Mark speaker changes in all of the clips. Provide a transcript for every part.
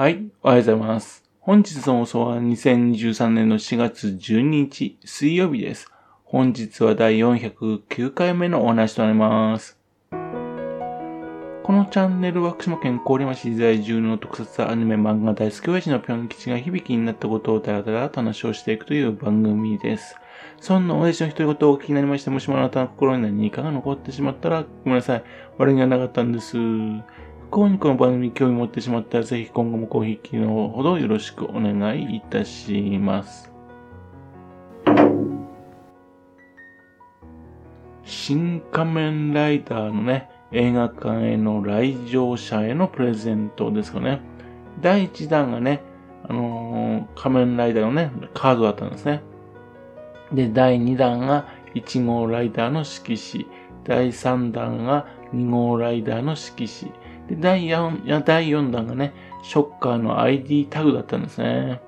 Speaker 1: はい、おはようございます。本日の放送は2023年の4月12日水曜日です。本日は第409回目のお話となります。このチャンネルは福島県郡山市在住の特撮アニメ漫画大好き親父のぴょん吉が響きになったことをダラダラと話をしていくという番組です。そんな親父の独り言をお聞きになりまして、もしもあなたの心に何かが残ってしまったらごめんなさい。悪気がなかったんです。不幸にこの番組に興味持ってしまったら、ぜひ今後もごひきのほどよろしくお願いいたします。新仮面ライダーのね、映画館への来場者へのプレゼントですかね。第1弾がね、あのー仮面ライダーのね、カードだったんですね。で、第2弾が1号ライダーの色紙。第3弾が2号ライダーの色紙。で、第 4, や第4弾がね、ショッカーの ID タグだったんですね。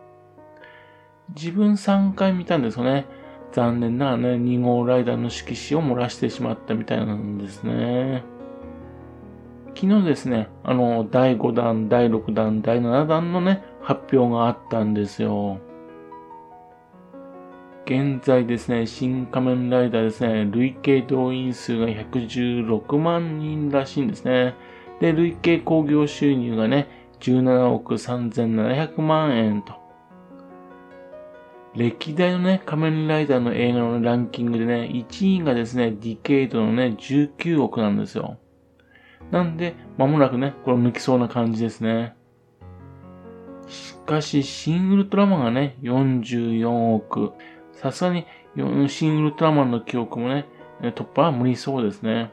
Speaker 1: 自分3回見たんですよね。残念ながらね、2号ライダーの色紙を漏らしてしまったみたいなんですね。昨日ですね、あの、第5弾、第6弾、第7弾のね、発表があったんですよ。現在ですね、新仮面ライダーですね、累計動員数が116万人らしいんですね。で、累計興行収入がね、17億3700万円と。歴代のね、仮面ライダーの映画のランキングでね、1位がですね、ディケイドのね、19億なんですよ。なんで、間もなくね、これ抜きそうな感じですね。しかし、シン・ウルトラマンがね、44億。さすがに、シン・ウルトラマンの記憶もね、突破は無理そうですね。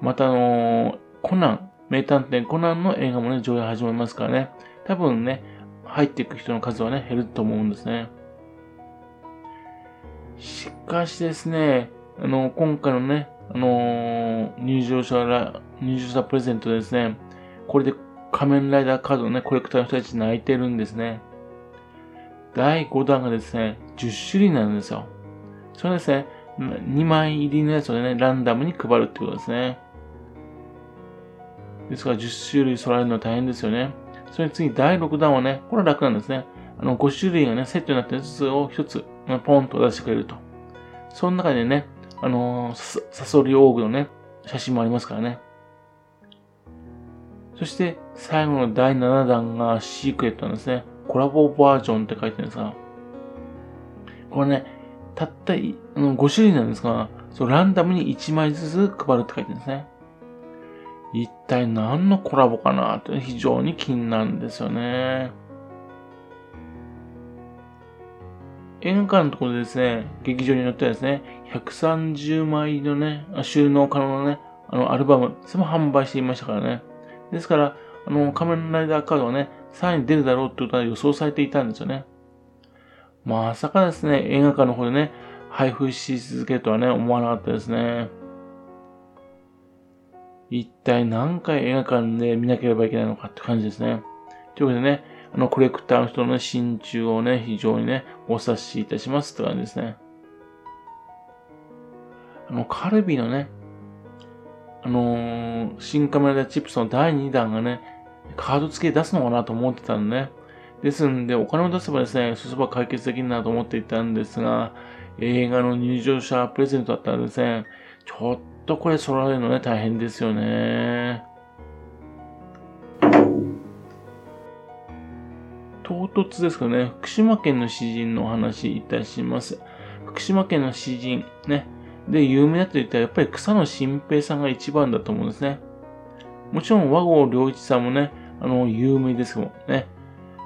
Speaker 1: また、あのーコナン、名探偵コナンの映画もね、上映始まりますからね。多分ね、入っていく人の数はね、減ると思うんですね。しかしですね、あの、今回のね、あのー入場者ら、入場者プレゼントでですね、これで仮面ライダーカードのね、コレクターの人たち泣いてるんですね。第5弾がですね、10種類なんですよ。それですね、2枚入りのやつをね、ランダムに配るってことですね。ですから10種類揃えるのは大変ですよね。それに次第6弾はね、これは楽なんですね。あの、5種類がね、セットになったやつを1つ、ポンと出してくれると。その中でね、あのー、サソリオーグのね、写真もありますからね。そして、最後の第7弾がシークレットなんですね。コラボバージョンって書いてるんですが、これね、たった5種類なんですが、そうランダムに1枚ずつ配るって書いてるんですね。一体何のコラボかなって非常に気になるんですよね。映画館のところでですね、劇場によってはですね、130枚のね、収納可能なね、あの、アルバム、それも販売していましたからね。ですから、あの、仮面ライダーカードはね、さらに出るだろうってことは予想されていたんですよね。まさかですね、映画館の方でね、配布し続けるとはね、思わなかったですね。一体何回映画館で見なければいけないのかって感じですね。ということでね、あの、コレクターの人の、ね、心中をね、非常にね、お察しいたしますって感じですね。あの、カルビのね、あのー、新カメラダチップスの第2弾がね、カード付け出すのかなと思ってたんでね。ですんで、お金を出せばですね、そそば解決できるなと思っていたんですが、映画の入場者プレゼントだったらですね、ちょっとこれ揃えるのね、大変ですよね。唐突ですけどね、福島県の詩人のお話いたします。福島県の詩人、ね。で、有名だと言ったらやっぱり草野新平さんが一番だと思うんですね。もちろん和合良一さんもね、あの、有名ですもんね。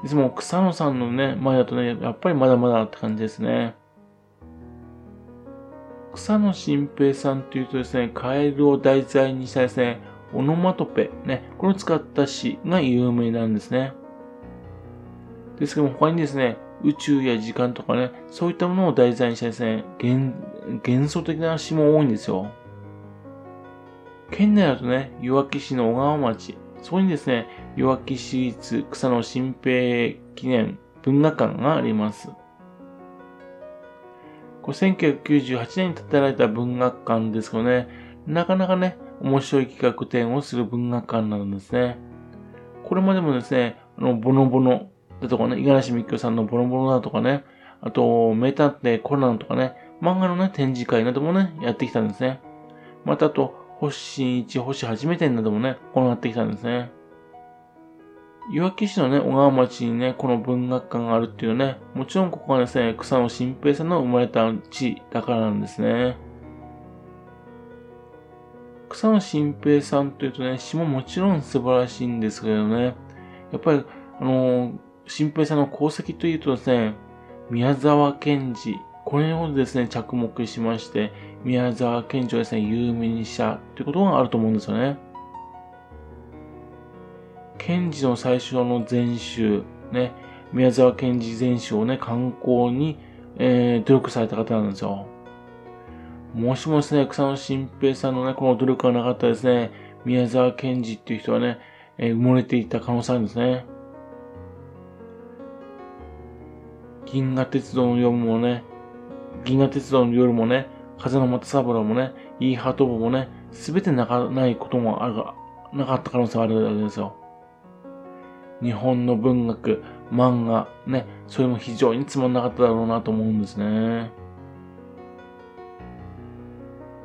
Speaker 1: でも草野さんのね、前だとね、やっぱりまだまだって感じですね。草野新平さんというとですね、カエルを題材にしたですね、オノマトペ、ね、これを使った詩が有名なんですね。ですけども他にですね、宇宙や時間とかね、そういったものを題材にしたですね、幻幻想的な詩も多いんですよ。県内だとね、弱木市の小川町、そこにですね、弱木市立草野新平記念文学館があります。これ1998年に建てられた文学館ですけどね、なかなかね、面白い企画展をする文学館なんですね。これまでもですね、あの、ボノボノだとかね、五十嵐美京さんのボノボノだとかね、あと、メタってコナンとかね、漫画のね、展示会などもね、やってきたんですね。またあと、星新一、星初めてなどもね、行ってきたんですね。いわき市のね、小川町にね、この文学館があるっていうね、もちろんここはですね、草野新平さんの生まれた地だからなんですね。草野新平さんというとね、詩ももちろん素晴らしいんですけどね、やっぱり、あのー、新平さんの功績というとですね、宮沢賢治、これをですね、着目しまして、宮沢賢治をですね、有名にしたということがあると思うんですよね。賢治の最初の全集、ね、宮沢賢治全集をね、観光に、えー、努力された方なんですよ。もしもですね、草野新平さんのね、この努力がなかったですね、宮沢賢治っていう人はね、えー、埋もれていた可能性あるんですね。銀河鉄道の夜もね、銀河鉄道の夜もね、風の又三郎もね、イーハートボもね、すべてなかないこともあるが、なかった可能性があるわけですよ。日本の文学、漫画、ね、それも非常につまんなかっただろうなと思うんですね。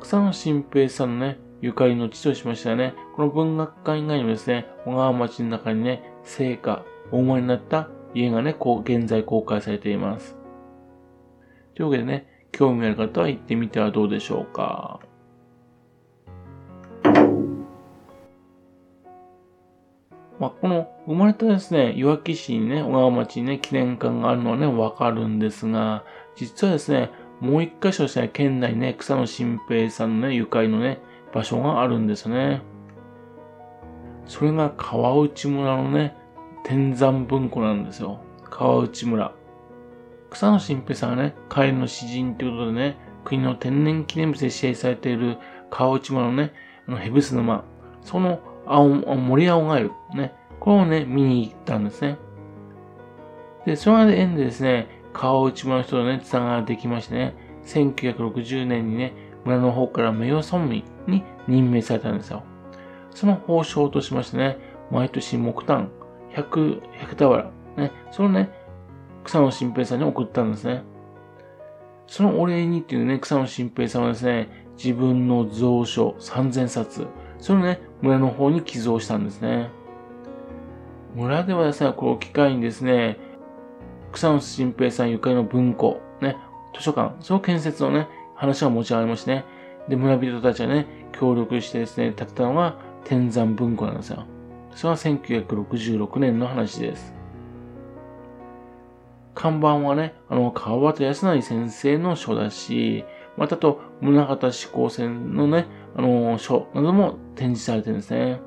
Speaker 1: 草野新平さんのね、ゆかりの地としましてはね、この文学館以外にもですね、小川町の中にね、聖火、大間になった家がね、こう、現在公開されています。というわけでね、興味ある方は行ってみてはどうでしょうか。まあ、この生まれたですね、いわき市にね、小川町にね、記念館があるのはね、わかるんですが、実はですね、もう一箇所ですね、県内ね、草野新平さんのね、ゆかりのね、場所があるんですね。それが川内村のね、天山文庫なんですよ。川内村。草野新平さんがね、彼の詩人ということでね、国の天然記念物で指定されている川内村のね、あのヘブス沼、その青、森青ガエル、ね、これをね、見に行ったんですね。で、その縁でですね、川内村の人とね、つながりできましてね、1960年にね、村の方から名誉村民に任命されたんですよ。その報奨としましてね、毎年木炭100ヘクタワラ、ね、そのね、草野新平さんに送ったんですね。そのお礼にっていうね、草野新平さんはですね、自分の蔵書3000冊、それをね、村の方に寄贈したんですね。村ではですね、この機会にですね、草野新平さんゆかりの文庫、ね、図書館、その建設のね、話が持ち上がりましてね、で、村人たちはね、協力してですね、建てたのが天山文庫なんですよ。それは1966年の話です。看板はね、あの、川端康成先生の書だし、またと、宗像志功線のね、あの、書なども展示されてるんですね。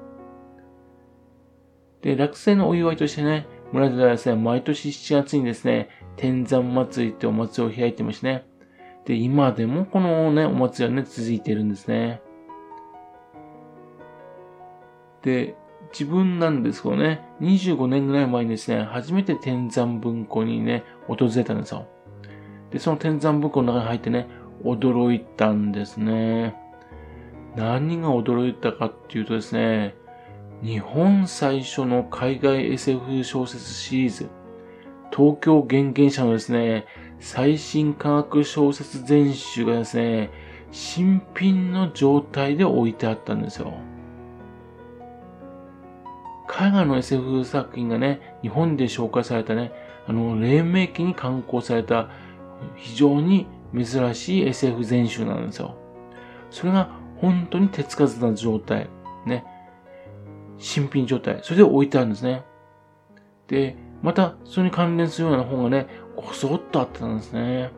Speaker 1: で、落成のお祝いとしてね、村ではですね、毎年7月にですね、天山祭りってお祭りを開いてましてね。で、今でもこのね、お祭りはね、続いてるんですね。で、自分なんですけどね、25年ぐらい前にですね、初めて天山文庫にね、訪れたんですよ。で、その天山文庫の中に入ってね、驚いたんですね。何が驚いたかっていうとですね、日本最初の海外 SF 小説シリーズ、東京原原社のですね、最新科学小説全集がですね、新品の状態で置いてあったんですよ。海外の SF 作品がね、日本で紹介されたね、あの、黎明期に刊行された非常に珍しい SF 全集なんですよ。それが本当に手つかずな状態、ね、新品状態、それで置いてあるんですね。で、また、それに関連するような本がね、こそっとあったんですね。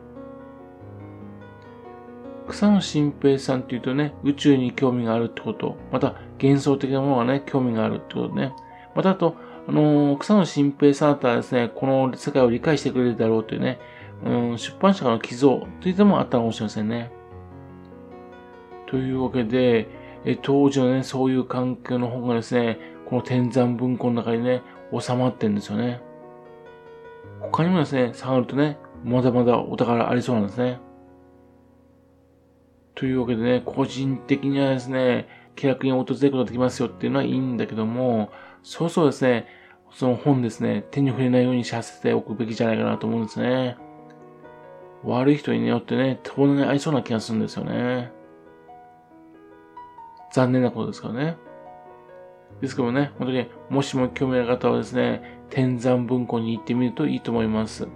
Speaker 1: 草野新平さんっていうとね、宇宙に興味があるってこと、また幻想的なものがね、興味があるってことね。またあと、あのー、草野新平さんだったらですね、この世界を理解してくれるだろうというね、うん、出版社からの寄贈といったものもあったかもしれませんね。というわけで、え当時のね、そういう環境の本がですね、この天山文庫の中にね、収まってんですよね。他にもですね、下がるとね、まだまだお宝ありそうなんですね。というわけでね、個人的にはですね、気楽に訪れることができますよっていうのはいいんだけども、そうそうですね、その本ですね、手に触れないようにさせておくべきじゃないかなと思うんですね。悪い人によってね、手物に合いそうな気がするんですよね。残念なことですからね。ですけどもね、本当に、もしも興味ある方はですね、天山文庫に行ってみるといいと思います。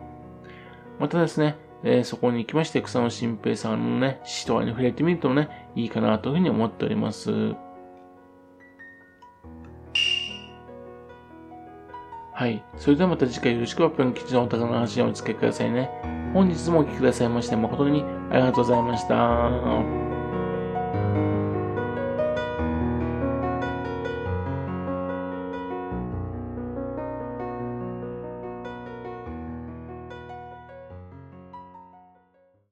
Speaker 1: またですね、えー、そこに行きまして、草野新平さんのね、詩とかに触れてみるとね、いいかなというふうに思っております。はい。それではまた次回よろしくおぴょん吉のお宝の話にお付けくださいね。本日もお聴きくださいまして誠にありがとうございました。